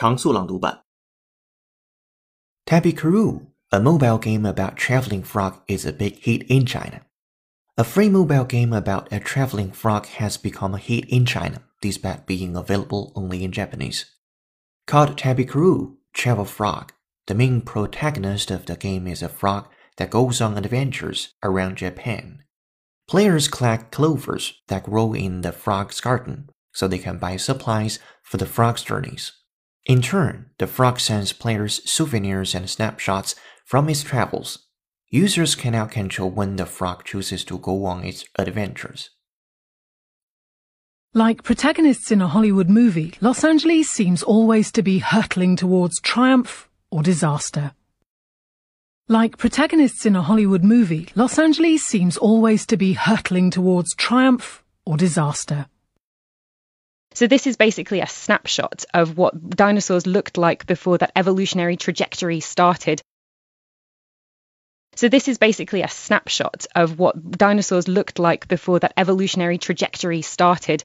常速朗读版。Tabi Kaeru, a mobile game about traveling frog, is a big hit in China. A free mobile game about a traveling frog has become a hit in China, despite being available only in Japanese. Called Tabi Kaeru, Travel Frog, the main protagonist of the game is a frog that goes on adventures around Japan. Players collect clovers that grow in the frog's garden so they can buy supplies for the frog's journeys. In turn, the frog sends players souvenirs and snapshots from its travels. Users can now control when the frog chooses to go on its adventures. Like protagonists in a Hollywood movie, Los Angeles seems always to be hurtling towards triumph or disaster. Like protagonists in a Hollywood movie, Los Angeles seems always to be hurtling towards triumph or disaster. So this is basically a snapshot of what dinosaurs looked like before that evolutionary trajectory started. So this is basically a snapshot of what dinosaurs looked like before that evolutionary trajectory started.